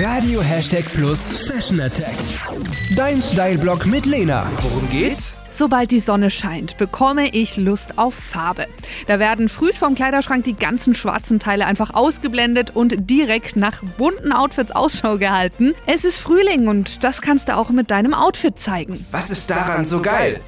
Radio Hashtag Plus Fashion Attack. Dein Style-Blog mit Lena. Worum geht's? Sobald die Sonne scheint, bekomme ich Lust auf Farbe. Da werden früh vom Kleiderschrank die ganzen schwarzen Teile einfach ausgeblendet und direkt nach bunten Outfits Ausschau gehalten. Es ist Frühling und das kannst du auch mit deinem Outfit zeigen. Was ist daran so geil?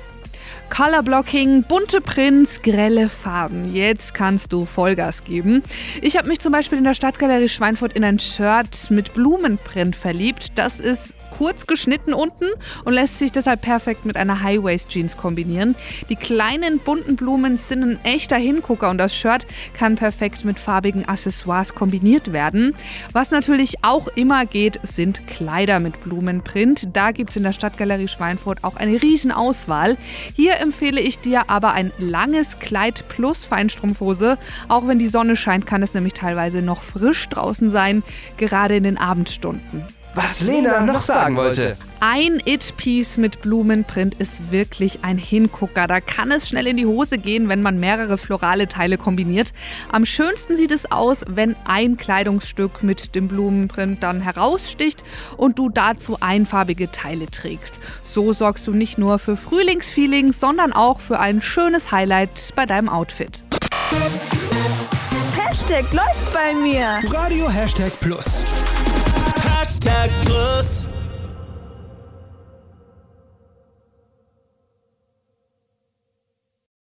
Colorblocking, bunte Prints, grelle Farben. Jetzt kannst du Vollgas geben. Ich habe mich zum Beispiel in der Stadtgalerie Schweinfurt in ein Shirt mit Blumenprint verliebt. Das ist kurz geschnitten unten und lässt sich deshalb perfekt mit einer High-Waist-Jeans kombinieren. Die kleinen bunten Blumen sind ein echter Hingucker und das Shirt kann perfekt mit farbigen Accessoires kombiniert werden. Was natürlich auch immer geht, sind Kleider mit Blumenprint. Da gibt es in der Stadtgalerie Schweinfurt auch eine Riesenauswahl. Hier empfehle ich dir aber ein langes Kleid plus Feinstrumpfhose. Auch wenn die Sonne scheint, kann es nämlich teilweise noch frisch draußen sein, gerade in den Abendstunden. Was Lena noch sagen wollte. Ein It-Piece mit Blumenprint ist wirklich ein Hingucker. Da kann es schnell in die Hose gehen, wenn man mehrere florale Teile kombiniert. Am schönsten sieht es aus, wenn ein Kleidungsstück mit dem Blumenprint dann heraussticht und du dazu einfarbige Teile trägst. So sorgst du nicht nur für Frühlingsfeeling, sondern auch für ein schönes Highlight bei deinem Outfit. Hashtag läuft bei mir. Radio Hashtag Plus. Hashtag Plus.